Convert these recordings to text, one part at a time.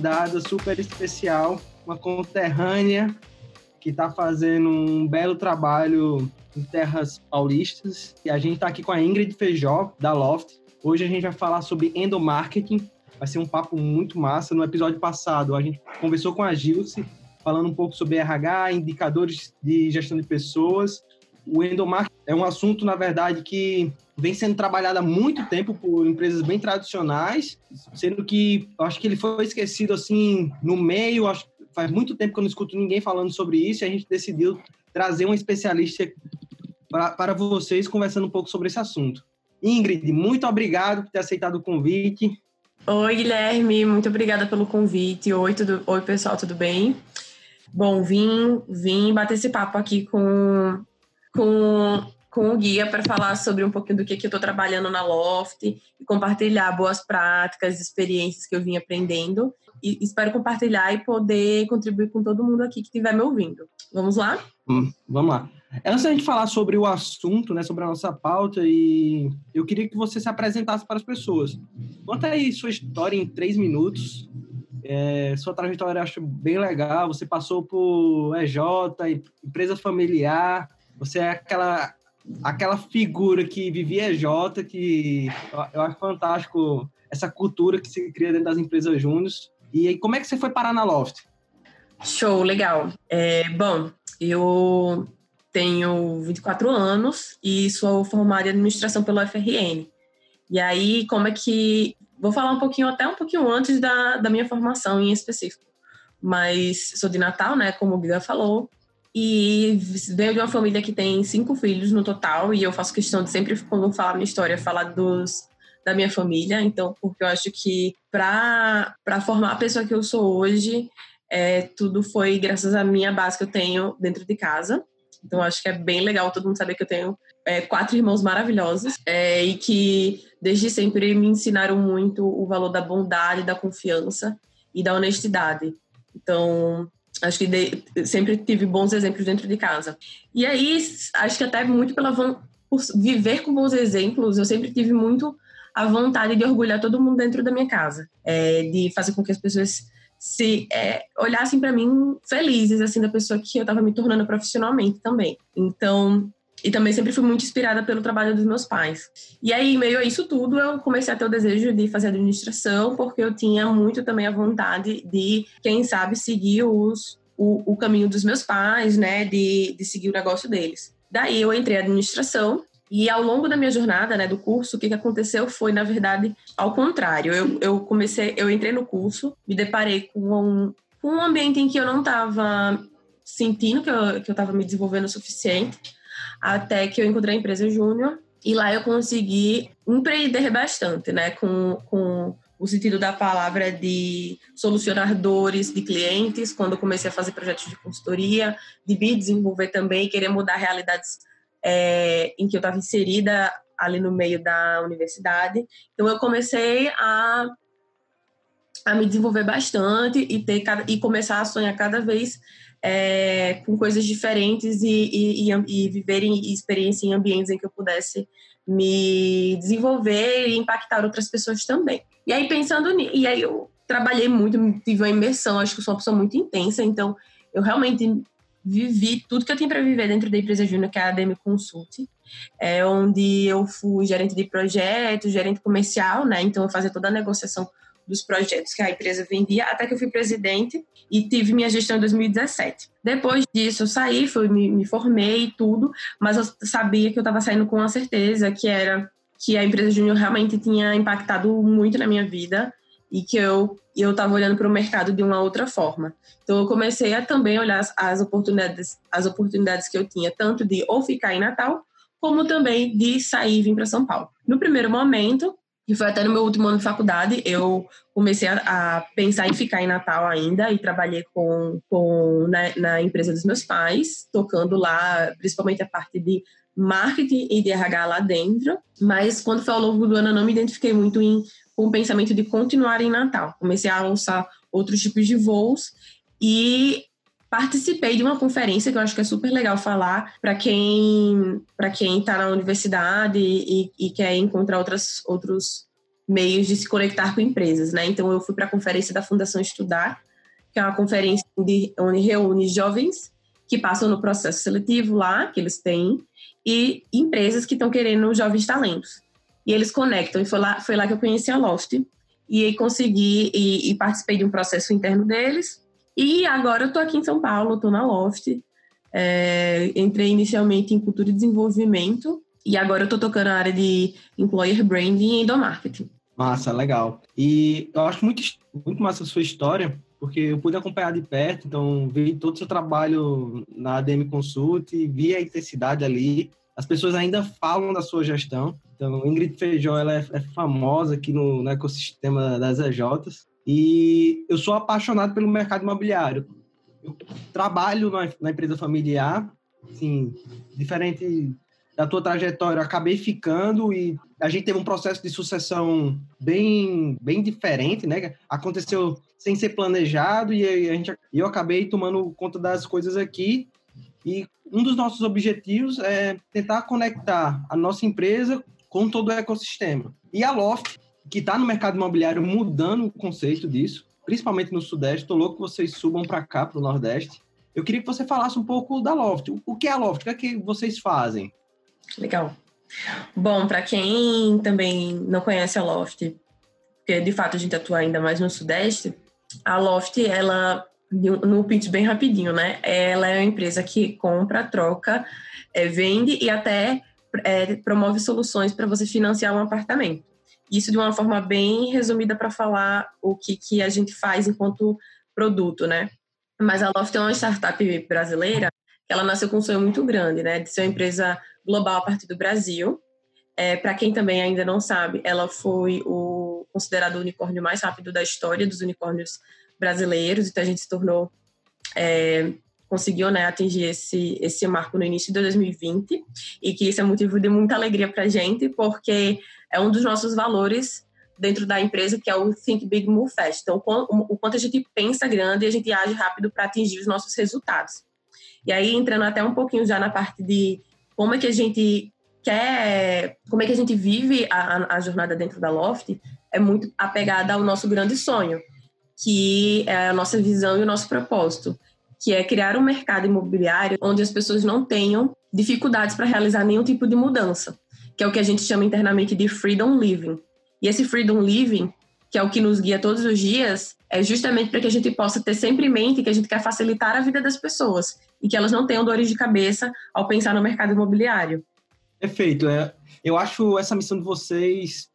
Convidada super especial, uma conterrânea que está fazendo um belo trabalho em terras paulistas. E a gente está aqui com a Ingrid Feijó, da Loft. Hoje a gente vai falar sobre endomarketing. Vai ser um papo muito massa. No episódio passado, a gente conversou com a Gilce, falando um pouco sobre RH, indicadores de gestão de pessoas. O endomarketing é um assunto, na verdade, que vem sendo trabalhado há muito tempo por empresas bem tradicionais, sendo que acho que ele foi esquecido assim no meio. Acho, faz muito tempo que eu não escuto ninguém falando sobre isso e a gente decidiu trazer um especialista para vocês conversando um pouco sobre esse assunto. Ingrid, muito obrigado por ter aceitado o convite. Oi, Guilherme, muito obrigada pelo convite. Oi, tudo, oi pessoal, tudo bem? Bom, vim, vim bater esse papo aqui com, com com o guia para falar sobre um pouquinho do que, que eu estou trabalhando na Loft e compartilhar boas práticas, experiências que eu vim aprendendo. E espero compartilhar e poder contribuir com todo mundo aqui que estiver me ouvindo. Vamos lá? Hum, vamos lá. Antes da gente falar sobre o assunto, né, sobre a nossa pauta, e eu queria que você se apresentasse para as pessoas. Conta aí sua história em três minutos. É, sua trajetória eu acho bem legal. Você passou por EJ, empresa familiar. Você é aquela aquela figura que vivia J, que eu acho fantástico essa cultura que se cria dentro das empresas júniores. E aí, como é que você foi parar na Loft? Show, legal. É, bom, eu tenho 24 anos e sou formada em administração pelo FRN. E aí, como é que. Vou falar um pouquinho, até um pouquinho antes da, da minha formação em específico. Mas sou de Natal, né? Como o Guga falou. E venho de uma família que tem cinco filhos no total, e eu faço questão de sempre, quando falar minha história, falar dos, da minha família. Então, porque eu acho que para formar a pessoa que eu sou hoje, é, tudo foi graças à minha base que eu tenho dentro de casa. Então, acho que é bem legal todo mundo saber que eu tenho é, quatro irmãos maravilhosos é, e que desde sempre me ensinaram muito o valor da bondade, da confiança e da honestidade. Então, Acho que de, sempre tive bons exemplos dentro de casa. E aí, acho que até muito pela por viver com bons exemplos, eu sempre tive muito a vontade de orgulhar todo mundo dentro da minha casa, é, de fazer com que as pessoas se é, olhassem para mim felizes assim da pessoa que eu estava me tornando profissionalmente também. Então, e também sempre fui muito inspirada pelo trabalho dos meus pais. E aí, meio a isso tudo, eu comecei a ter o desejo de fazer administração, porque eu tinha muito também a vontade de, quem sabe, seguir os, o, o caminho dos meus pais, né, de, de seguir o negócio deles. Daí eu entrei em administração e ao longo da minha jornada, né, do curso, o que, que aconteceu foi, na verdade, ao contrário. Eu, eu comecei, eu entrei no curso, me deparei com um, com um ambiente em que eu não estava sentindo que eu estava me desenvolvendo o suficiente até que eu encontrei a empresa Júnior e lá eu consegui empreender bastante, né, com, com o sentido da palavra de solucionar dores de clientes, quando eu comecei a fazer projetos de consultoria, de me desenvolver também, querer mudar realidades é, em que eu estava inserida ali no meio da universidade. Então eu comecei a a me desenvolver bastante e ter e começar a sonhar cada vez é, com coisas diferentes e, e, e, e viver em experiência em ambientes em que eu pudesse me desenvolver e impactar outras pessoas também. E aí pensando nisso, e aí eu trabalhei muito, tive uma imersão, acho que sou uma pessoa muito intensa, então eu realmente vivi tudo que eu tinha para viver dentro da empresa júnior, que é a ADM Consult, é onde eu fui gerente de projetos, gerente comercial, né? Então eu fazia toda a negociação dos projetos que a empresa vendia, até que eu fui presidente e tive minha gestão em 2017. Depois disso, eu saí, fui, me, me formei e tudo, mas eu sabia que eu estava saindo com a certeza que era que a empresa júnior realmente tinha impactado muito na minha vida e que eu eu estava olhando para o mercado de uma outra forma. Então eu comecei a também olhar as, as, oportunidades as oportunidades que eu tinha tanto de ou ficar em Natal como também de sair e vir para São Paulo. No primeiro momento que foi até no meu último ano de faculdade, eu comecei a, a pensar em ficar em Natal ainda e trabalhei com, com na, na, empresa dos meus pais, tocando lá, principalmente a parte de marketing e de RH lá dentro. Mas quando foi ao longo do ano, eu não me identifiquei muito em, com o pensamento de continuar em Natal. Comecei a lançar outros tipos de voos e participei de uma conferência que eu acho que é super legal falar para quem para quem está na universidade e, e, quer encontrar outras, outros meios de se conectar com empresas, né? Então eu fui para a conferência da Fundação Estudar, que é uma conferência onde, onde reúne jovens que passam no processo seletivo lá que eles têm e empresas que estão querendo jovens talentos e eles conectam. E foi lá foi lá que eu conheci a Loft e consegui e, e participei de um processo interno deles e agora eu estou aqui em São Paulo, estou na Loft. É, entrei inicialmente em cultura e desenvolvimento e agora eu estou tocando a área de employer branding e endomarketing. Massa, legal. E eu acho muito, muito massa a sua história, porque eu pude acompanhar de perto, então vi todo o seu trabalho na ADM Consult, vi a intensidade ali. As pessoas ainda falam da sua gestão. Então, Ingrid Feijó ela é, é famosa aqui no, no ecossistema das EJs. E eu sou apaixonado pelo mercado imobiliário. Eu trabalho na, na empresa familiar, assim, diferente da tua trajetória, acabei ficando e a gente teve um processo de sucessão bem, bem diferente, né? Aconteceu sem ser planejado e a gente, eu acabei tomando conta das coisas aqui. E um dos nossos objetivos é tentar conectar a nossa empresa com todo o ecossistema. E a Loft que está no mercado imobiliário mudando o conceito disso, principalmente no Sudeste. Estou louco que vocês subam para cá, para o Nordeste. Eu queria que você falasse um pouco da Loft. O que é a Loft? O que é que vocês fazem? Legal. Bom, para quem também não conhece a Loft, porque de fato a gente atua ainda mais no Sudeste, a Loft, ela, no pitch bem rapidinho, né? Ela é uma empresa que compra, troca, é, vende e até é, promove soluções para você financiar um apartamento. Isso de uma forma bem resumida para falar o que, que a gente faz enquanto produto, né? Mas a Loft é uma startup brasileira que ela nasceu com um sonho muito grande, né? De ser uma empresa global a partir do Brasil. É, para quem também ainda não sabe, ela foi o considerado o unicórnio mais rápido da história dos unicórnios brasileiros. Então a gente se tornou é, conseguiu né, atingir esse, esse marco no início de 2020 e que isso é motivo de muita alegria para a gente, porque é um dos nossos valores dentro da empresa, que é o Think Big Move Fast. Então, o quanto a gente pensa grande e a gente age rápido para atingir os nossos resultados. E aí, entrando até um pouquinho já na parte de como é que a gente quer, como é que a gente vive a, a jornada dentro da Loft, é muito apegada ao nosso grande sonho, que é a nossa visão e o nosso propósito que é criar um mercado imobiliário onde as pessoas não tenham dificuldades para realizar nenhum tipo de mudança, que é o que a gente chama internamente de freedom living. E esse freedom living, que é o que nos guia todos os dias, é justamente para que a gente possa ter sempre em mente que a gente quer facilitar a vida das pessoas e que elas não tenham dores de cabeça ao pensar no mercado imobiliário. Perfeito. É, eu acho essa missão de vocês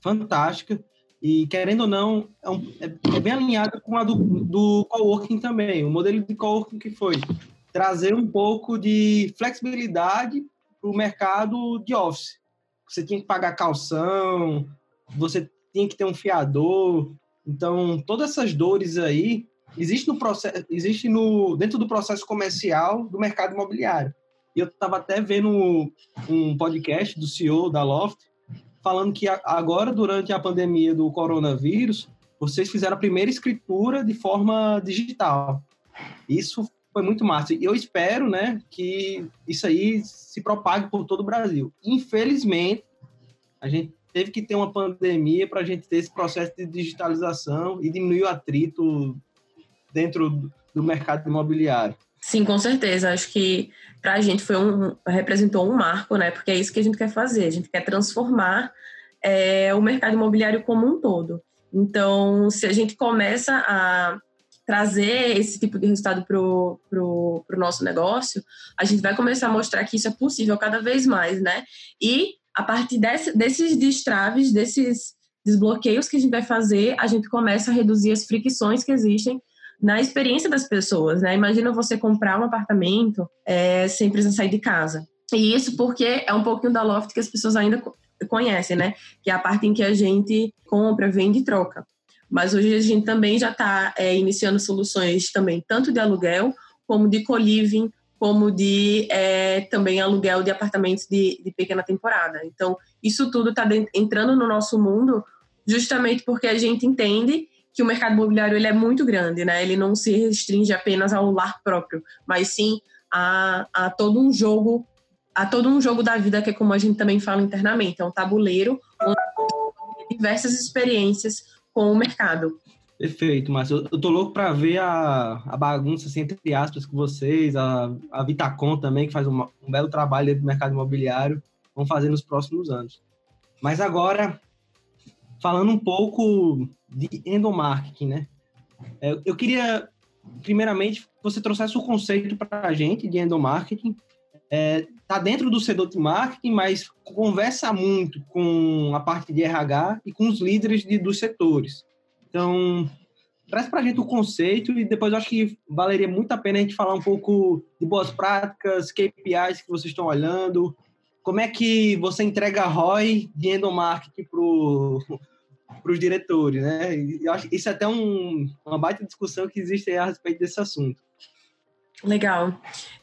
fantástica. E, querendo ou não, é, um, é, é bem alinhada com a do, do coworking também. O modelo de coworking que foi trazer um pouco de flexibilidade para o mercado de office. Você tinha que pagar calção, você tinha que ter um fiador. Então, todas essas dores aí existe no processo, existe no dentro do processo comercial do mercado imobiliário. E eu estava até vendo um podcast do CEO da Loft falando que agora, durante a pandemia do coronavírus, vocês fizeram a primeira escritura de forma digital. Isso foi muito massa. E eu espero, né, que isso aí se propague por todo o Brasil. Infelizmente, a gente teve que ter uma pandemia para a gente ter esse processo de digitalização e diminuir o atrito dentro do mercado imobiliário. Sim, com certeza. Acho que para a gente foi um representou um marco, né? Porque é isso que a gente quer fazer. A gente quer transformar é, o mercado imobiliário como um todo. Então, se a gente começa a trazer esse tipo de resultado para o pro, pro nosso negócio, a gente vai começar a mostrar que isso é possível cada vez mais, né? E a partir desse, desses destraves, desses desbloqueios que a gente vai fazer, a gente começa a reduzir as fricções que existem na experiência das pessoas, né? Imagina você comprar um apartamento é, sem precisar sair de casa. E isso porque é um pouquinho da Loft que as pessoas ainda conhecem, né? Que é a parte em que a gente compra, vende e troca. Mas hoje a gente também já está é, iniciando soluções também, tanto de aluguel, como de co-living, como de é, também aluguel de apartamentos de, de pequena temporada. Então, isso tudo está entrando no nosso mundo justamente porque a gente entende que o mercado imobiliário ele é muito grande, né? Ele não se restringe apenas ao lar próprio, mas sim a, a todo um jogo, a todo um jogo da vida que é como a gente também fala internamente, é um tabuleiro onde diversas experiências com o mercado. Perfeito, Márcio. Eu tô louco para ver a, a bagunça, assim, entre aspas, com vocês, a, a Vitacom também, que faz um, um belo trabalho dentro do mercado imobiliário, vão fazer nos próximos anos. Mas agora, falando um pouco de endomarketing, né? É, eu queria, primeiramente, que você trouxesse o conceito para a gente de endomarketing. É, tá dentro do setor de marketing, mas conversa muito com a parte de RH e com os líderes de, dos setores. Então, traz para a gente o conceito e depois eu acho que valeria muito a pena a gente falar um pouco de boas práticas, KPIs que vocês estão olhando, como é que você entrega ROI de endomarketing para os diretores, né? Eu acho isso é até um, uma baita discussão que existe a respeito desse assunto. Legal.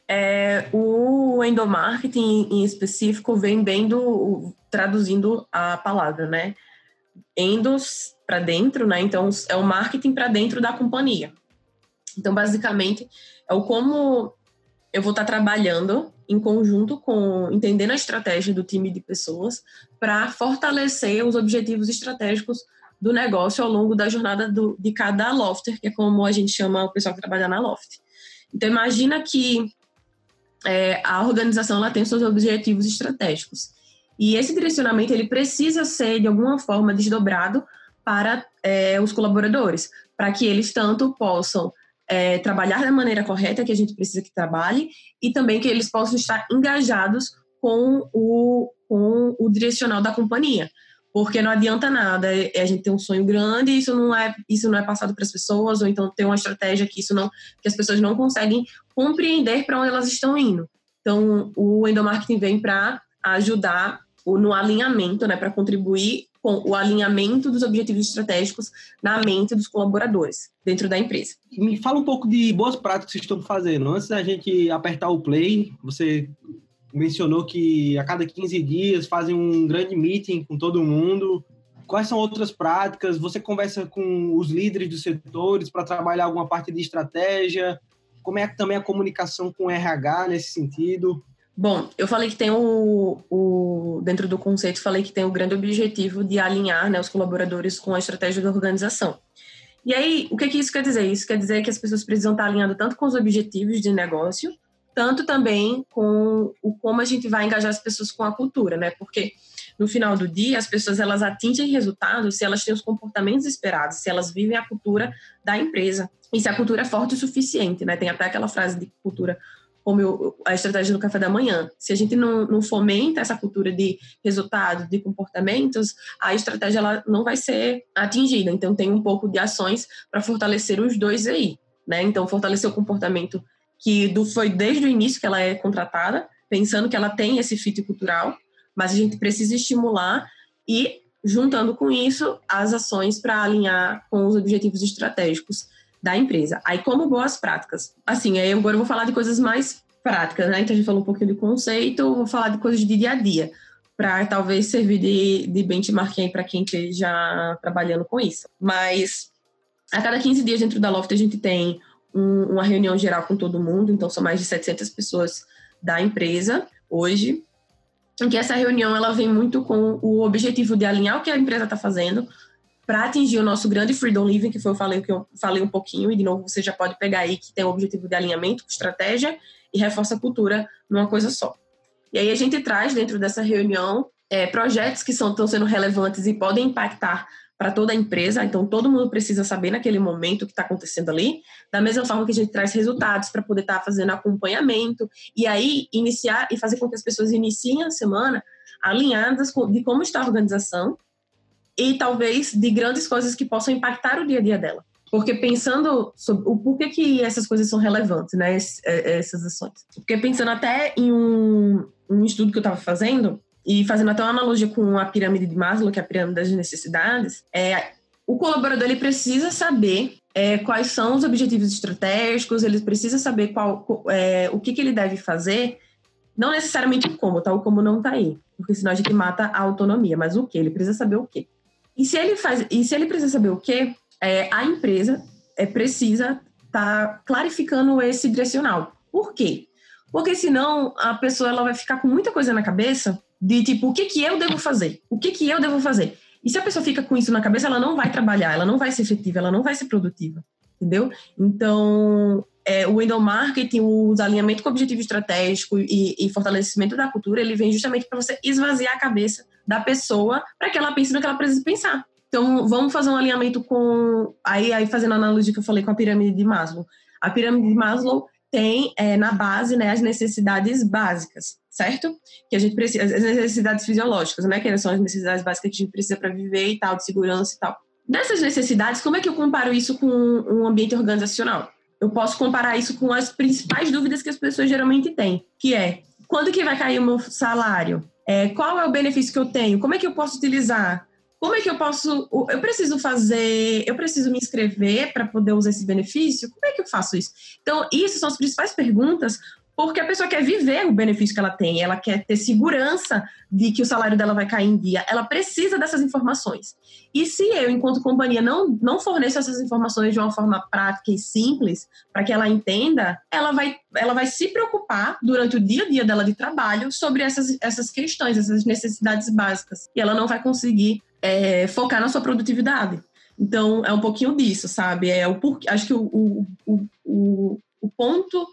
É, o endomarketing em específico vem bem do traduzindo a palavra, né? Endos para dentro, né? Então é o marketing para dentro da companhia. Então basicamente é o como eu vou estar trabalhando em conjunto com entendendo a estratégia do time de pessoas para fortalecer os objetivos estratégicos do negócio ao longo da jornada do, de cada lofter, que é como a gente chama o pessoal que trabalha na loft. Então imagina que é, a organização ela tem seus objetivos estratégicos e esse direcionamento ele precisa ser de alguma forma desdobrado para é, os colaboradores, para que eles tanto possam é, trabalhar da maneira correta que a gente precisa que trabalhe e também que eles possam estar engajados com o, com o direcional da companhia. Porque não adianta nada é, a gente ter um sonho grande e isso não é, isso não é passado para as pessoas, ou então ter uma estratégia que isso não que as pessoas não conseguem compreender para onde elas estão indo. Então, o endomarketing vem para ajudar no alinhamento, né, para contribuir com o alinhamento dos objetivos estratégicos na mente dos colaboradores dentro da empresa. Me fala um pouco de boas práticas que vocês estão fazendo. Antes da gente apertar o play, você mencionou que a cada 15 dias fazem um grande meeting com todo mundo. Quais são outras práticas? Você conversa com os líderes dos setores para trabalhar alguma parte de estratégia? Como é também a comunicação com o RH nesse sentido? Bom, eu falei que tem o, o, dentro do conceito, falei que tem o grande objetivo de alinhar né, os colaboradores com a estratégia da organização. E aí, o que, que isso quer dizer? Isso quer dizer que as pessoas precisam estar alinhando tanto com os objetivos de negócio, tanto também com o como a gente vai engajar as pessoas com a cultura, né? Porque no final do dia, as pessoas elas atingem resultados se elas têm os comportamentos esperados, se elas vivem a cultura da empresa e se a cultura é forte o suficiente, né? Tem até aquela frase de cultura como eu, a estratégia do café da manhã. Se a gente não, não fomenta essa cultura de resultado, de comportamentos, a estratégia ela não vai ser atingida. Então, tem um pouco de ações para fortalecer os dois aí. Né? Então, fortalecer o comportamento que do, foi desde o início que ela é contratada, pensando que ela tem esse fit cultural, mas a gente precisa estimular e, juntando com isso, as ações para alinhar com os objetivos estratégicos da empresa. Aí, como boas práticas? Assim, aí agora eu vou falar de coisas mais práticas, né? Então, a gente falou um pouquinho de conceito, vou falar de coisas de dia a dia. para talvez servir de, de benchmarking para quem esteja trabalhando com isso. Mas a cada 15 dias dentro da Loft a gente tem um, uma reunião geral com todo mundo, então são mais de 700 pessoas da empresa hoje, em que essa reunião ela vem muito com o objetivo de alinhar o que a empresa está fazendo para atingir o nosso grande freedom living, que foi eu falei que eu falei um pouquinho e de novo você já pode pegar aí que tem o objetivo de alinhamento, estratégia e reforça a cultura numa coisa só. E aí a gente traz dentro dessa reunião é, projetos que são, estão sendo relevantes e podem impactar para toda a empresa, então todo mundo precisa saber naquele momento o que está acontecendo ali, da mesma forma que a gente traz resultados para poder estar tá fazendo acompanhamento e aí iniciar e fazer com que as pessoas iniciem a semana alinhadas de como está a organização e talvez de grandes coisas que possam impactar o dia a dia dela. Porque pensando sobre o porquê que essas coisas são relevantes, né, é, essas ações. Porque pensando até em um, um estudo que eu estava fazendo, e fazendo até uma analogia com a pirâmide de Maslow, que é a pirâmide das necessidades, é, o colaborador ele precisa saber é, quais são os objetivos estratégicos, ele precisa saber qual, é, o que, que ele deve fazer, não necessariamente o como, tá? O como não tá aí, porque senão a gente mata a autonomia, mas o que? Ele precisa saber o que. E se ele faz, e se ele precisa saber o que, é, a empresa é, precisa tá clarificando esse direcional. Por quê? Porque senão a pessoa ela vai ficar com muita coisa na cabeça de tipo, o que que eu devo fazer? O que que eu devo fazer? E se a pessoa fica com isso na cabeça, ela não vai trabalhar, ela não vai ser efetiva, ela não vai ser produtiva, entendeu? Então, é, o window marketing, o alinhamento com o objetivo estratégico e, e fortalecimento da cultura, ele vem justamente para você esvaziar a cabeça da pessoa para que ela pense no que ela precisa pensar. Então, vamos fazer um alinhamento com. Aí, aí fazendo a analogia que eu falei com a pirâmide de Maslow. A pirâmide de Maslow tem é, na base né, as necessidades básicas certo? Que a gente precisa, as necessidades fisiológicas, né? Que são as necessidades básicas que a gente precisa para viver e tal, de segurança e tal. Dessas necessidades, como é que eu comparo isso com um ambiente organizacional? Eu posso comparar isso com as principais dúvidas que as pessoas geralmente têm, que é quando que vai cair o meu salário? É, qual é o benefício que eu tenho? Como é que eu posso utilizar? Como é que eu posso? Eu preciso fazer, eu preciso me inscrever para poder usar esse benefício? Como é que eu faço isso? Então, isso são as principais perguntas porque a pessoa quer viver o benefício que ela tem, ela quer ter segurança de que o salário dela vai cair em dia, ela precisa dessas informações. E se eu, enquanto companhia, não, não forneço essas informações de uma forma prática e simples, para que ela entenda, ela vai, ela vai se preocupar durante o dia a dia dela de trabalho sobre essas, essas questões, essas necessidades básicas. E ela não vai conseguir é, focar na sua produtividade. Então, é um pouquinho disso, sabe? É o porquê, acho que o, o, o, o ponto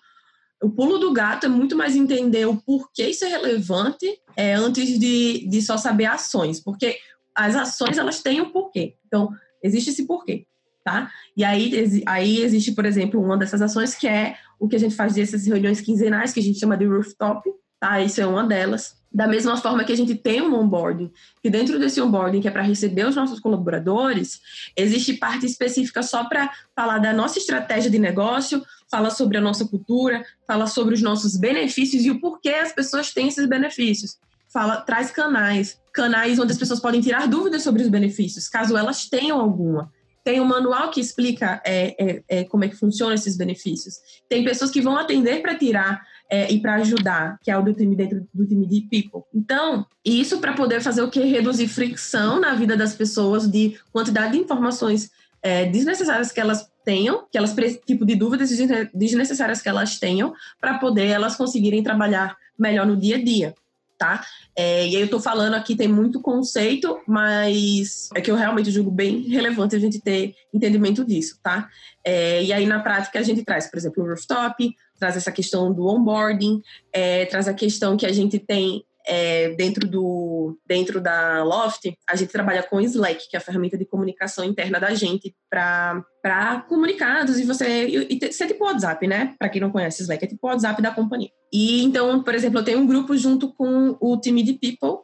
o pulo do gato é muito mais entender o porquê isso é relevante é, antes de, de só saber ações, porque as ações elas têm um porquê. Então, existe esse porquê, tá? E aí, aí existe, por exemplo, uma dessas ações que é o que a gente faz dessas reuniões quinzenais, que a gente chama de rooftop, tá? Isso é uma delas. Da mesma forma que a gente tem um onboarding, que dentro desse onboarding, que é para receber os nossos colaboradores, existe parte específica só para falar da nossa estratégia de negócio, fala sobre a nossa cultura, fala sobre os nossos benefícios e o porquê as pessoas têm esses benefícios. Fala, traz canais, canais onde as pessoas podem tirar dúvidas sobre os benefícios, caso elas tenham alguma. Tem um manual que explica é, é, é, como é que funcionam esses benefícios. Tem pessoas que vão atender para tirar é, e para ajudar, que é o do time dentro do time de people. Então, isso para poder fazer o que? Reduzir fricção na vida das pessoas de quantidade de informações é, desnecessárias que elas tenham, que elas tipo de dúvidas desnecessárias que elas tenham, para poder elas conseguirem trabalhar melhor no dia a dia. Tá? É, e aí eu estou falando aqui, tem muito conceito, mas é que eu realmente julgo bem relevante a gente ter entendimento disso, tá? É, e aí na prática a gente traz, por exemplo, o rooftop, traz essa questão do onboarding, é, traz a questão que a gente tem é, dentro, do, dentro da Loft, a gente trabalha com Slack, que é a ferramenta de comunicação interna da gente para comunicados e você. E, e ser tipo WhatsApp, né? Para quem não conhece Slack, é tipo WhatsApp da companhia. E então, por exemplo, eu tenho um grupo junto com o time de People,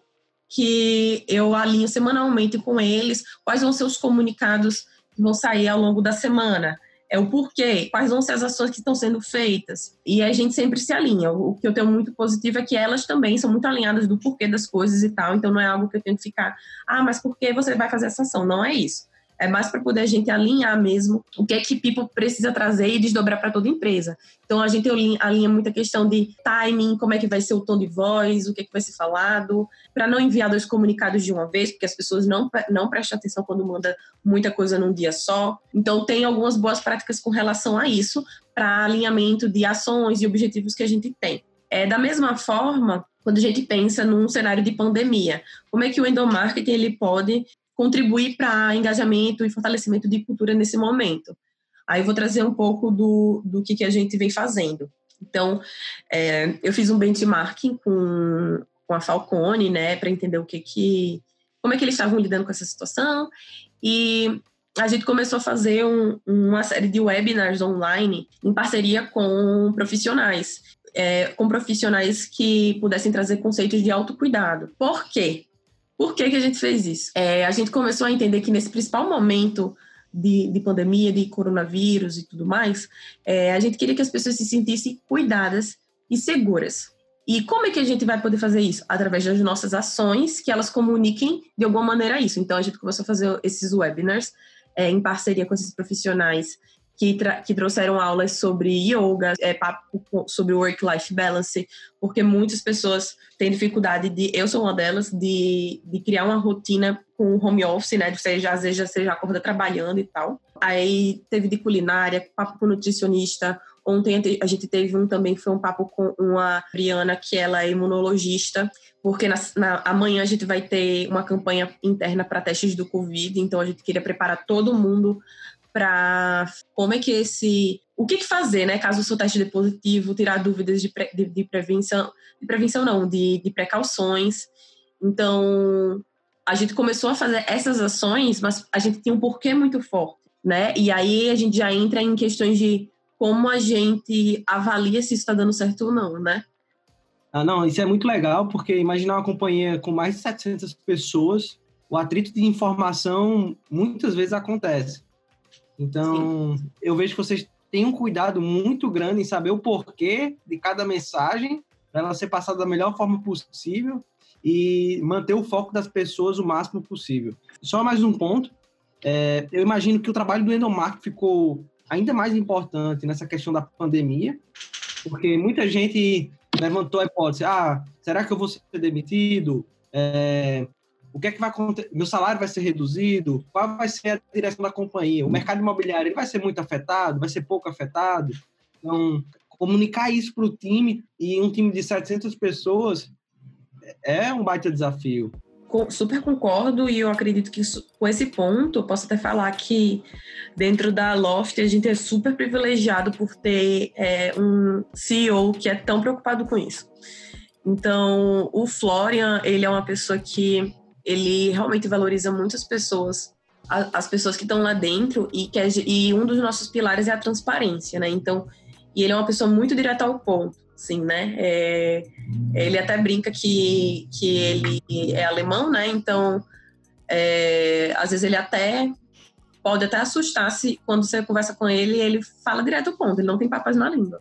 que eu alinho semanalmente com eles quais vão ser os comunicados que vão sair ao longo da semana é o porquê, quais vão ser as ações que estão sendo feitas. E a gente sempre se alinha. O que eu tenho muito positivo é que elas também são muito alinhadas do porquê das coisas e tal. Então não é algo que eu tenho que ficar, ah, mas por que você vai fazer essa ação? Não é isso. É mais para poder a gente alinhar mesmo o que é que People precisa trazer e desdobrar para toda empresa. Então, a gente alinha muita questão de timing, como é que vai ser o tom de voz, o que é que vai ser falado, para não enviar dois comunicados de uma vez, porque as pessoas não, não prestam atenção quando manda muita coisa num dia só. Então, tem algumas boas práticas com relação a isso, para alinhamento de ações e objetivos que a gente tem. É, da mesma forma, quando a gente pensa num cenário de pandemia, como é que o endomarketing ele pode contribuir para engajamento e fortalecimento de cultura nesse momento? Aí vou trazer um pouco do, do que, que a gente vem fazendo. Então, é, eu fiz um benchmarking com, com a Falcone, né, para entender o que que, como é que eles estavam lidando com essa situação e a gente começou a fazer um, uma série de webinars online em parceria com profissionais, é, com profissionais que pudessem trazer conceitos de autocuidado. Por quê? Por que, que a gente fez isso? É, a gente começou a entender que nesse principal momento de, de pandemia, de coronavírus e tudo mais, é, a gente queria que as pessoas se sentissem cuidadas e seguras. E como é que a gente vai poder fazer isso? Através das nossas ações, que elas comuniquem de alguma maneira isso. Então, a gente começou a fazer esses webinars é, em parceria com esses profissionais que, que trouxeram aulas sobre yoga, é, papo sobre work-life balance, porque muitas pessoas têm dificuldade de, eu sou uma delas, de, de criar uma rotina com home office, né? Você já, às vezes já, você já acorda trabalhando e tal. Aí teve de culinária, papo com nutricionista. Ontem a gente teve um também, foi um papo com uma Briana, que ela é imunologista, porque na, na, amanhã a gente vai ter uma campanha interna para testes do Covid, então a gente queria preparar todo mundo para como é que esse. O que, fazer, né? Caso o seu teste dê positivo, tirar dúvidas de, pre, de, de prevenção. De prevenção, não, de, de precauções. Então, a gente começou a fazer essas ações, mas a gente tinha um porquê muito forte, né? E aí a gente já entra em questões de como a gente avalia se isso está dando certo ou não, né? Ah, não, isso é muito legal, porque imaginar uma companhia com mais de 700 pessoas, o atrito de informação muitas vezes acontece. Então, Sim. eu vejo que vocês têm um cuidado muito grande em saber o porquê de cada mensagem, para ela ser passada da melhor forma possível e manter o foco das pessoas o máximo possível. Só mais um ponto. É, eu imagino que o trabalho do Endomark ficou ainda mais importante nessa questão da pandemia, porque muita gente levantou a hipótese: ah, será que eu vou ser demitido? É, o que é que vai acontecer? Meu salário vai ser reduzido? Qual vai ser a direção da companhia? O mercado imobiliário vai ser muito afetado? Vai ser pouco afetado? Então, comunicar isso para o time e um time de 700 pessoas é um baita desafio. Super concordo e eu acredito que com esse ponto, eu posso até falar que dentro da Loft a gente é super privilegiado por ter é, um CEO que é tão preocupado com isso. Então, o Florian, ele é uma pessoa que ele realmente valoriza muitas pessoas, as pessoas que estão lá dentro e, que é, e um dos nossos pilares é a transparência, né? Então, e ele é uma pessoa muito direta ao ponto sim, né? É, ele até brinca que, que ele é alemão, né? Então, é, às vezes ele até pode até assustar se quando você conversa com ele, ele fala direto ao ponto, ele não tem papas na língua.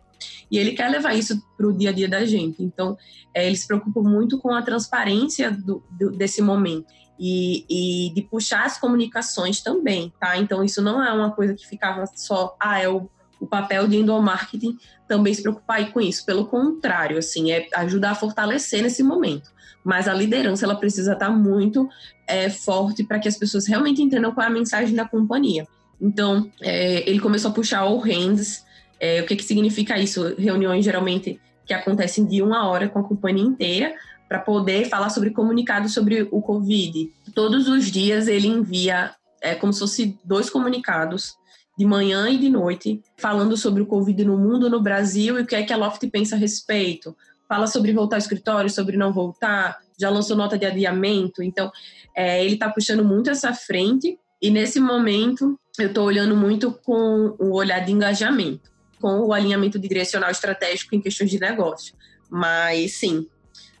E ele quer levar isso para o dia a dia da gente. Então, é, ele se preocupa muito com a transparência do, do, desse momento. E, e, de puxar as comunicações também, tá? Então, isso não é uma coisa que ficava só, ah, é o o papel de endomarketing também se preocupar com isso. Pelo contrário, assim, é ajudar a fortalecer nesse momento. Mas a liderança ela precisa estar muito é, forte para que as pessoas realmente entendam qual é a mensagem da companhia. Então, é, ele começou a puxar all hands. É, o que, que significa isso? Reuniões geralmente que acontecem de uma hora com a companhia inteira para poder falar sobre comunicado sobre o Covid. Todos os dias ele envia é como se fosse dois comunicados de manhã e de noite, falando sobre o Covid no mundo, no Brasil e o que é que a Loft pensa a respeito. Fala sobre voltar ao escritório, sobre não voltar, já lançou nota de adiamento. Então, é, ele está puxando muito essa frente e nesse momento eu estou olhando muito com o olhar de engajamento, com o alinhamento direcional estratégico em questões de negócio. Mas sim,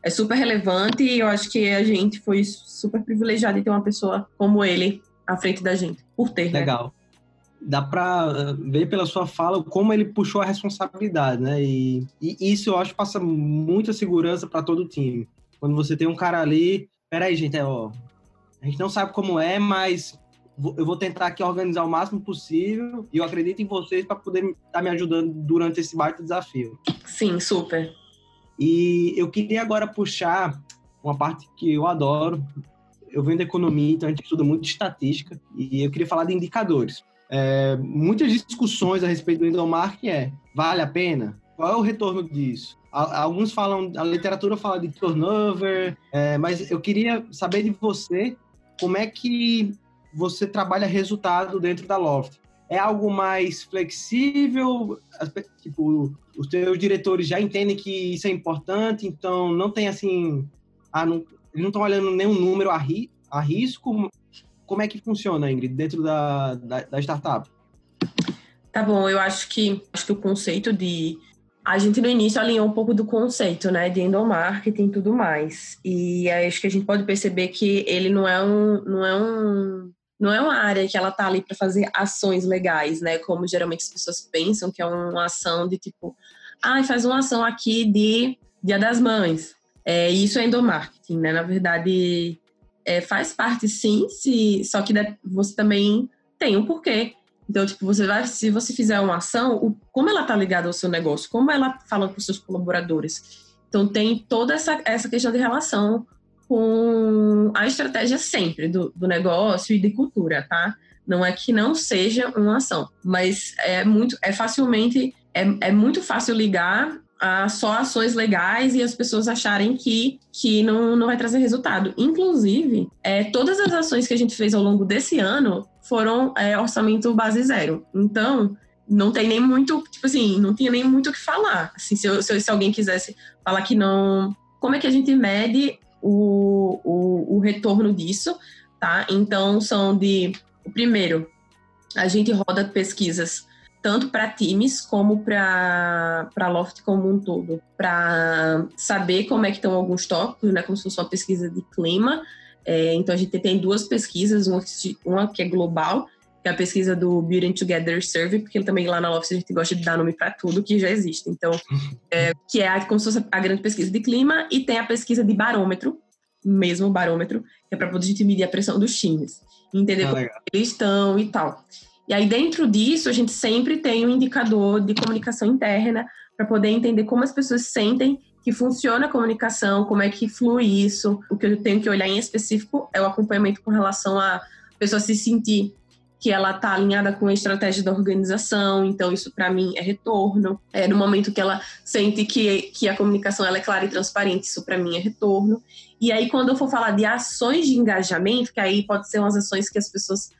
é super relevante e eu acho que a gente foi super privilegiado em ter uma pessoa como ele à frente da gente, por ter. Né? Legal. Né? Dá para eh, ver pela sua fala como ele puxou a responsabilidade, né? E, e isso eu acho que passa muita segurança para todo o time. Quando você tem um cara ali, peraí, gente, é, ó, a gente não sabe como é, mas eu vou tentar aqui organizar o máximo possível e eu acredito em vocês para poder estar tá me ajudando durante esse baita desafio. Sim, super. E eu queria agora puxar uma parte que eu adoro. Eu venho da economia, então a gente estuda muito estatística e eu queria falar de indicadores. É, muitas discussões a respeito do endomarketing é, vale a pena? Qual é o retorno disso? Alguns falam, a literatura fala de turnover, é, mas eu queria saber de você como é que você trabalha resultado dentro da Loft. É algo mais flexível? Tipo, os teus diretores já entendem que isso é importante, então não tem assim. Ah, não, eles não estão olhando nenhum número a, ri, a risco. Como é que funciona, Ingrid, dentro da, da, da startup? Tá bom, eu acho que acho que o conceito de a gente no início alinhou um pouco do conceito, né, de endomarketing e tudo mais. E acho que a gente pode perceber que ele não é um, não é um, não é uma área que ela tá ali para fazer ações legais, né, como geralmente as pessoas pensam que é uma ação de tipo, ah, faz uma ação aqui de Dia das Mães. É, isso é endomarketing, né? Na verdade, é, faz parte sim, se, só que você também tem um porquê então, tipo, você vai, se você fizer uma ação, o, como ela está ligada ao seu negócio, como ela fala com seus colaboradores. Então, tem toda essa, essa questão de relação com a estratégia sempre do, do negócio e de cultura, tá? Não é que não seja uma ação, mas é muito, é facilmente, é, é muito fácil ligar a só ações legais e as pessoas acharem que, que não, não vai trazer resultado. Inclusive, é, todas as ações que a gente fez ao longo desse ano foram é, orçamento base zero. Então, não tem nem muito, tipo assim, não tinha nem muito o que falar. Assim, se, se, se, alguém quisesse falar que não. Como é que a gente mede o, o, o retorno disso, tá? Então, são de. Primeiro, a gente roda pesquisas tanto para times como para Loft como um todo, para saber como é que estão alguns tópicos, né, como se fosse uma pesquisa de clima, é, então, a gente tem duas pesquisas, uma, uma, que é global, que é a pesquisa do Building Together Survey, porque também lá na Lofts a gente gosta de dar nome para tudo que já existe. Então, é, que é a, como se fosse a grande pesquisa de clima, e tem a pesquisa de barômetro, mesmo barômetro, que é para poder a gente medir a pressão dos times, entender ah, como eles estão e tal. E aí, dentro disso, a gente sempre tem um indicador de comunicação interna para poder entender como as pessoas sentem que funciona a comunicação, como é que flui isso. O que eu tenho que olhar em específico é o acompanhamento com relação a pessoa se sentir que ela está alinhada com a estratégia da organização, então isso para mim é retorno. É no momento que ela sente que, que a comunicação ela é clara e transparente, isso para mim é retorno. E aí quando eu for falar de ações de engajamento, que aí pode ser umas ações que as pessoas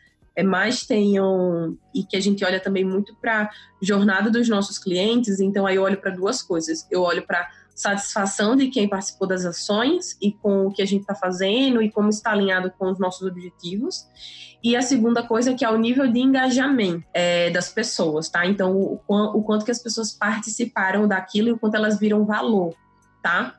mais tenham e que a gente olha também muito para jornada dos nossos clientes, então aí eu olho para duas coisas. Eu olho para satisfação de quem participou das ações e com o que a gente está fazendo e como está alinhado com os nossos objetivos. E a segunda coisa que é o nível de engajamento é, das pessoas, tá? Então, o, o quanto que as pessoas participaram daquilo e o quanto elas viram valor, tá?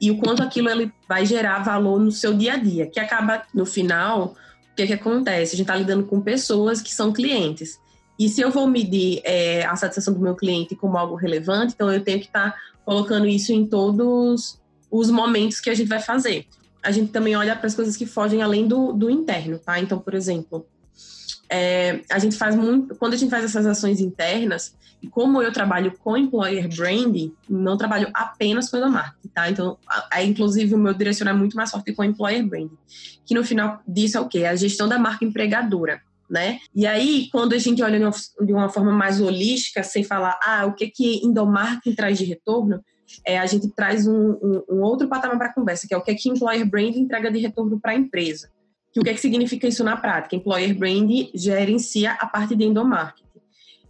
E o quanto aquilo ele vai gerar valor no seu dia a dia, que acaba, no final, que, que acontece? A gente está lidando com pessoas que são clientes. E se eu vou medir é, a satisfação do meu cliente como algo relevante, então eu tenho que estar tá colocando isso em todos os momentos que a gente vai fazer. A gente também olha para as coisas que fogem além do, do interno, tá? Então, por exemplo, é, a gente faz muito. Quando a gente faz essas ações internas, e como eu trabalho com employer branding, não trabalho apenas com marketing, tá? Então, a, inclusive, o meu direcionamento é muito mais forte com employer branding. Que no final disso é o quê? É a gestão da marca empregadora. Né? E aí, quando a gente olha de uma forma mais holística, sem falar, ah, o que que endomarketing traz de retorno, é, a gente traz um, um, um outro patamar para a conversa, que é o que, que employer brand entrega de retorno para a empresa. Que o que, que significa isso na prática? Employer brand gerencia a parte de endomarketing.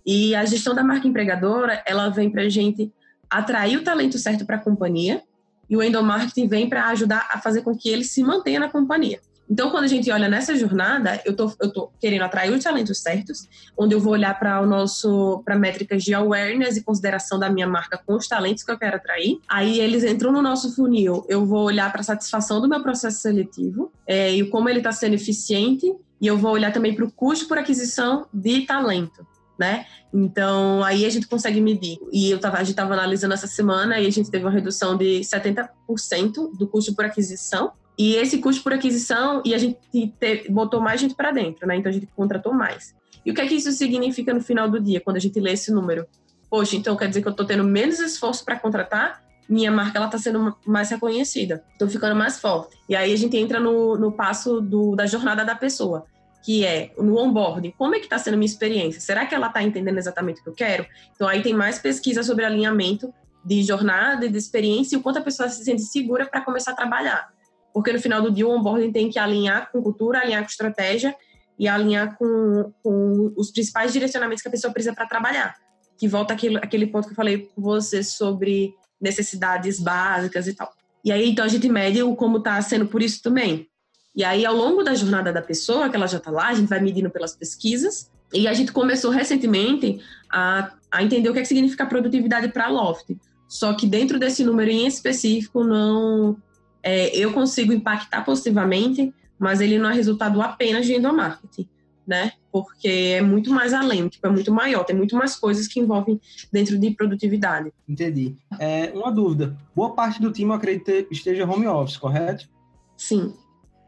E a gestão da marca empregadora, ela vem para a gente atrair o talento certo para a companhia, e o endomarketing vem para ajudar a fazer com que ele se mantenha na companhia. Então, quando a gente olha nessa jornada, eu tô, eu tô querendo atrair os talentos certos, onde eu vou olhar para o nosso, para métricas de awareness e consideração da minha marca com os talentos que eu quero atrair. Aí eles entram no nosso funil, eu vou olhar para a satisfação do meu processo seletivo é, e como ele está sendo eficiente, e eu vou olhar também para o custo por aquisição de talento. Né? Então, aí a gente consegue medir. E eu tava, a gente estava analisando essa semana e a gente teve uma redução de 70% do custo por aquisição E esse custo por aquisição, e a gente te, botou mais gente para dentro, né? Então a gente contratou mais. E o que é que isso significa no final do dia, quando a gente lê esse número? Poxa, então quer dizer que eu estou tendo menos esforço para contratar, minha marca ela está sendo mais reconhecida, estou ficando mais forte. E aí a gente entra no, no passo do, da jornada da pessoa, que é no onboarding. Como é que está sendo minha experiência? Será que ela está entendendo exatamente o que eu quero? Então aí tem mais pesquisa sobre alinhamento de jornada de experiência e o quanto a pessoa se sente segura para começar a trabalhar. Porque no final do dia o onboarding tem que alinhar com cultura, alinhar com estratégia e alinhar com, com os principais direcionamentos que a pessoa precisa para trabalhar. Que volta aquele, aquele ponto que eu falei com você sobre necessidades básicas e tal. E aí, então, a gente mede o como está sendo por isso também. E aí, ao longo da jornada da pessoa, que ela já está lá, a gente vai medindo pelas pesquisas. E a gente começou recentemente a, a entender o que, é que significa produtividade para a Loft. Só que dentro desse número em específico, não é, eu consigo impactar positivamente, mas ele não é resultado apenas de endomarketing né? Porque é muito mais além, tipo, é muito maior, tem muito mais coisas que envolvem dentro de produtividade. Entendi. É, uma dúvida. Boa parte do time, eu acredito, esteja home office, correto? Sim.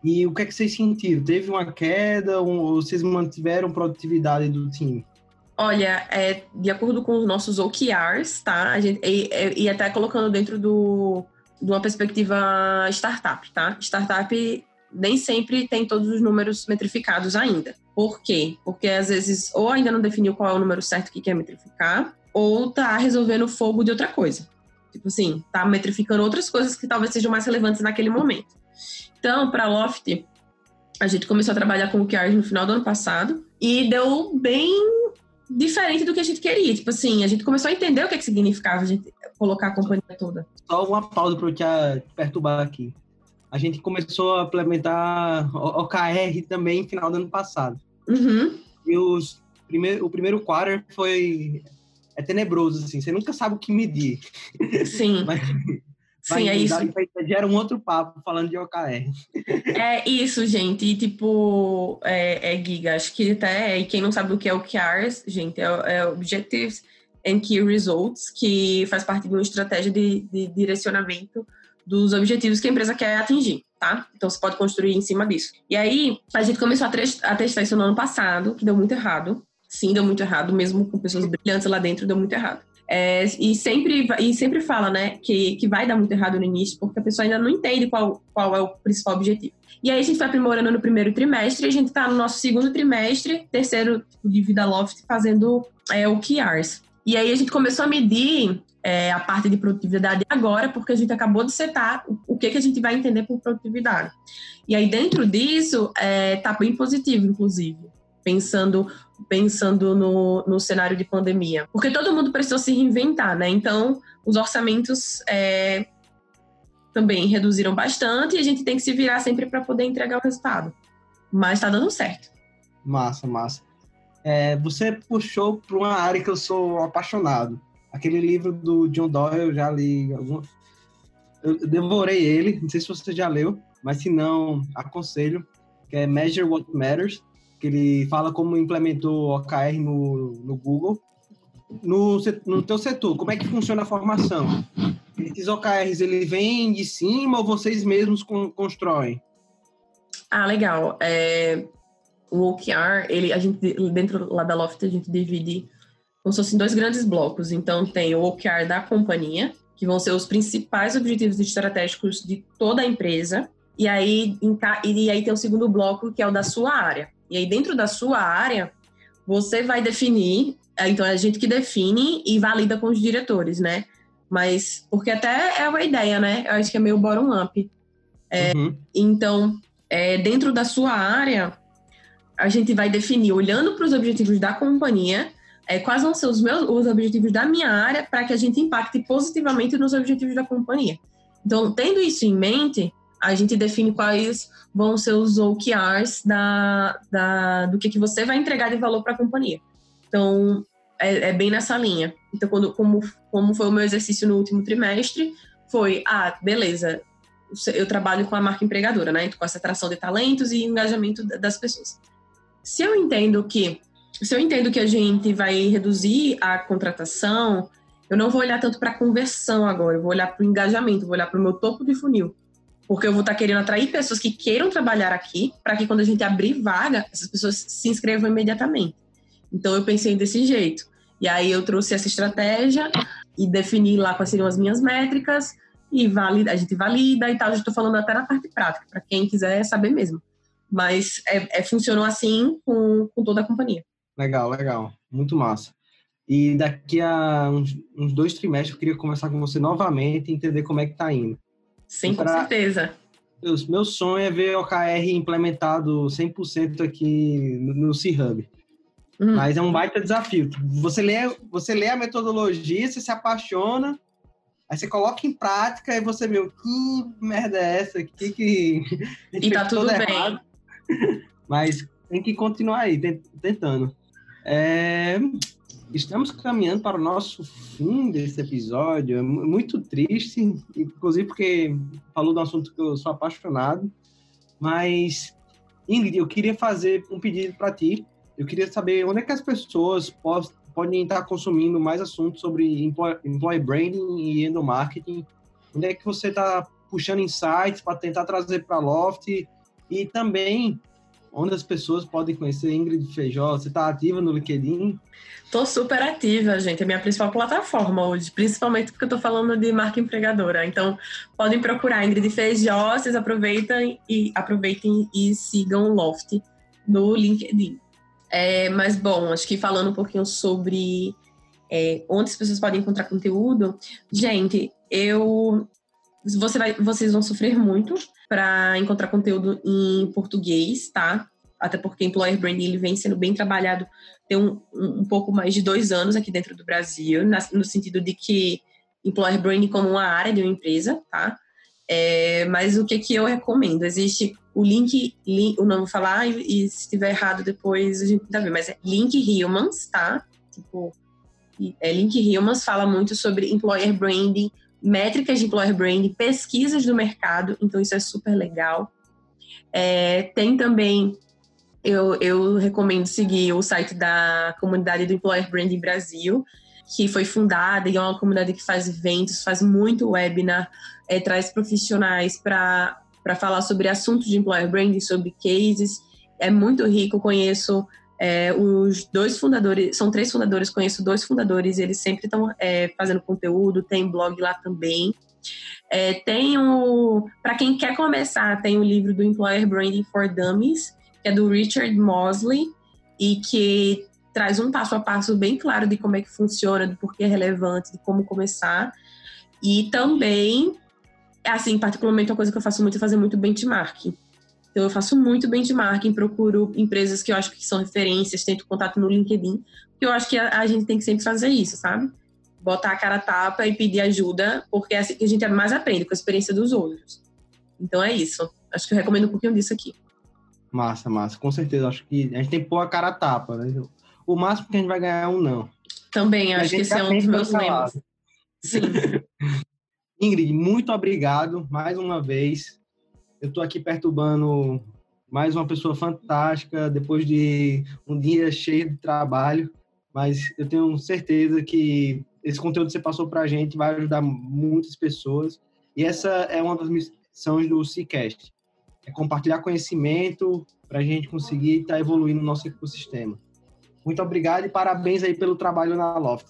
E o que é que vocês sentiram? Teve uma queda ou vocês mantiveram produtividade do time? Olha, é, de acordo com os nossos OKRs, tá? A gente, e, e até colocando dentro do, de uma perspectiva startup, tá? Startup nem sempre tem todos os números metrificados ainda. Por quê? Porque às vezes ou ainda não definiu qual é o número certo que quer metrificar, ou tá resolvendo o fogo de outra coisa. Tipo assim, tá metrificando outras coisas que talvez sejam mais relevantes naquele momento. Então, para Loft, a gente começou a trabalhar com o QR no final do ano passado e deu bem diferente do que a gente queria. Tipo assim, a gente começou a entender o que, é que significava colocar a companhia toda. Só uma pausa para eu te perturbar aqui a gente começou a implementar OKR também no final do ano passado. Uhum. E os primeiro, o primeiro quarter foi é tenebroso, assim, você nunca sabe o que medir. Sim. Mas, Sim, é isso. Gera um outro papo falando de OKR. É isso, gente. E tipo, é, é Giga, acho que até, e quem não sabe o que é OKRs, gente, é, é Objectives and Key Results, que faz parte de uma estratégia de, de direcionamento dos objetivos que a empresa quer atingir, tá? Então você pode construir em cima disso. E aí, a gente começou a, a testar isso no ano passado, que deu muito errado. Sim, deu muito errado, mesmo com pessoas brilhantes lá dentro, deu muito errado. É, e, sempre, e sempre fala, né, que, que vai dar muito errado no início, porque a pessoa ainda não entende qual, qual é o principal objetivo. E aí a gente foi aprimorando no primeiro trimestre, a gente está no nosso segundo trimestre, terceiro de Vida Loft, fazendo é, o QRs. E aí a gente começou a medir é, a parte de produtividade agora, porque a gente acabou de setar o, que, que a gente vai entender por produtividade. E aí, dentro disso, está é, bem positivo, inclusive, pensando pensando no, no cenário de pandemia. Porque todo mundo precisou se reinventar, né? Então, os orçamentos é, também reduziram bastante e a gente tem que se virar sempre para poder entregar o resultado. Mas está dando certo. Massa, massa. É, você puxou para uma área que eu sou apaixonado, Aquele livro do John Doyle, eu já li. Eu devorei ele, não sei se você já leu, mas se não, aconselho, que é Measure What Matters, que ele fala como implementou OKR no, no Google. No, no teu setor, como é que funciona a formação? Esses OKRs, ele vem de cima ou vocês mesmos constroem? Ah, legal. É, o OKR, ele, a gente, dentro lá da Loft, a gente divide como se fossem dois grandes blocos. Então, tem o OKR da companhia, que vão ser os principais objetivos estratégicos de toda a empresa. E aí, e aí tem o segundo bloco, que é o da sua área. E aí, dentro da sua área, você vai definir, é, então é a gente que define e valida com os diretores, né? Mas, porque até é uma ideia, né? Eu acho que é meio bottom-up. É, uhum. Então, é, dentro da sua área, a gente vai definir, olhando para os objetivos da companhia, é, quais vão ser os meus os objetivos da minha área para que a gente impacte positivamente nos objetivos da companhia. Então, tendo isso em mente, a gente define quais vão ser os OKRs da, da, do que, que você vai entregar de valor para a companhia. Então, é, é, bem nessa linha. Então, quando, como, como foi o meu exercício no último trimestre, foi, ah, beleza, eu trabalho com a marca empregadora, né? Com essa atração de talentos e engajamento das pessoas. Se eu entendo que se eu entendo que a gente vai reduzir a contratação, eu não vou olhar tanto para a conversão agora, eu vou olhar para o engajamento, vou olhar para o meu topo de funil. porque eu vou estar tá querendo atrair pessoas que queiram trabalhar aqui, para que quando a gente abrir vaga, essas pessoas se inscrevam imediatamente. Então eu pensei desse jeito. E aí eu trouxe essa estratégia e defini lá quais seriam as minhas métricas e valida, a gente valida e tal. Já estou falando até na parte prática, para quem quiser saber mesmo. Mas é, é, funcionou assim com, com toda a companhia. Legal, legal. Muito massa. E daqui a uns, uns, dois trimestres eu queria conversar com você novamente e entender como é que tá indo. Sim, pra... com certeza. Meu, meu sonho é ver o OKR implementado 100% aqui no, no C-Hub. Uhum. Mas é um baita desafio. Você lê, você lê a metodologia, você se apaixona, aí você coloca em prática e você vê que merda é essa? Que, que... E tá tudo bem. Errado. Mas tem que continuar aí, tentando. É... Estamos caminhando para o nosso fim desse episódio. É muito triste, inclusive porque falou de um assunto que eu sou apaixonado. Mas, Ingrid, eu queria fazer um pedido para ti. Eu queria saber onde é que as pessoas podem estar consumindo mais assuntos sobre employee branding e endomarketing. Onde é que você está puxando insights para tentar trazer para a Loft e também onde as pessoas podem conhecer Ingrid Feijó? Você está ativa no LinkedIn? Estou super ativa, gente. É minha principal plataforma hoje, principalmente porque eu estou falando de marca empregadora. Então, podem procurar Ingrid Feijó, vocês aproveitem e, aproveitem e sigam o Loft no LinkedIn. É, mas, bom, acho que falando um pouquinho sobre é, onde as pessoas podem encontrar conteúdo, gente, eu. Você vai, vocês vão sofrer muito para encontrar conteúdo em português, tá? Até porque employer branding ele vem sendo bem trabalhado tem um, um pouco mais de dois anos aqui dentro do Brasil, no sentido de que employer branding como uma área de uma empresa, tá? É, mas o que que eu recomendo? Existe o link, link não vou falar e, e se estiver errado depois a gente vai ver, mas é Link Humans, tá? Tipo, é, Link Humans fala muito sobre employer branding métricas de employer branding, pesquisas do mercado, então isso é super legal. É, tem também, eu, eu recomendo seguir o site da comunidade do Employer Branding Brasil, que foi fundada e é uma comunidade que faz eventos, faz muito webinar, é, traz profissionais para falar sobre assuntos de employer branding, sobre cases. É muito rico, conheço é, os dois fundadores, são três fundadores, conheço dois fundadores, eles sempre estão é, fazendo conteúdo, tem blog lá também. É, tem o, para quem quer começar, tem o livro do Employer Branding for Dummies, que é do Richard Mosley, e que traz um passo a passo bem claro de como é que funciona, do porquê é relevante, de como começar. E também, assim, particularmente uma coisa que eu faço muito é fazer muito benchmarking. Então, eu faço muito benchmarking, procuro empresas que eu acho que são referências, tento contato no LinkedIn, porque eu acho que a, a gente tem que sempre fazer isso, sabe? Botar a cara a tapa e pedir ajuda, porque é assim que a gente mais aprende, com a experiência dos outros. Então, é isso. Acho que eu recomendo um pouquinho disso aqui. Massa, massa. Com certeza. Acho que a gente tem que pôr a cara a tapa, né? O máximo que a gente vai ganhar é um não. Também, acho que esse é um dos meus lemas. Sim. Ingrid, muito obrigado mais uma vez eu estou aqui perturbando mais uma pessoa fantástica depois de um dia cheio de trabalho, mas eu tenho certeza que esse conteúdo que você passou para a gente vai ajudar muitas pessoas. E essa é uma das missões do Cicast, é compartilhar conhecimento para a gente conseguir estar tá evoluindo no nosso ecossistema. Muito obrigado e parabéns aí pelo trabalho na Loft.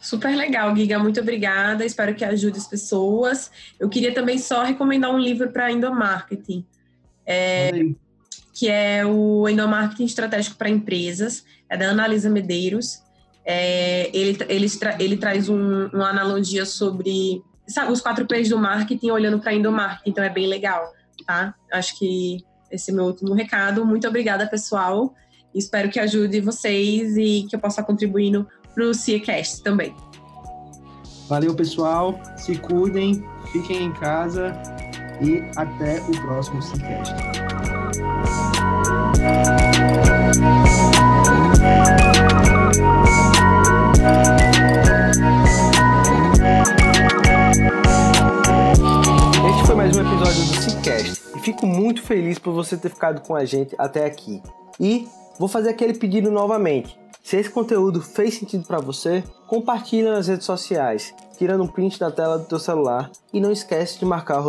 Super legal, Giga. Muito obrigada. Espero que ajude as pessoas. Eu queria também só recomendar um livro para endomarketing, é, que é o Endomarketing Estratégico para Empresas, é da Analisa Medeiros. É, ele, ele, ele traz um, uma analogia sobre sabe, os quatro P's do marketing olhando para endomarketing, então é bem legal, tá? Acho que esse é meu último recado. Muito obrigada, pessoal. Espero que ajude vocês e que eu possa contribuir no para o CIECast também. Valeu, pessoal. Se cuidem, fiquem em casa e até o próximo CIECast. Este foi mais um episódio do Cicast e fico muito feliz por você ter ficado com a gente até aqui. E vou fazer aquele pedido novamente Se esse conteúdo fez sentido para você, compartilhe nas redes sociais, tirando um print da tela do teu celular e não esquece de marcar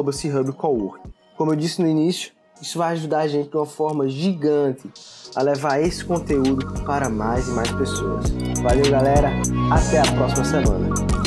Cowork. Como eu disse no início, isso vai ajudar a gente de uma forma gigante a levar esse conteúdo para mais e mais pessoas. Valeu, galera. Até a próxima semana.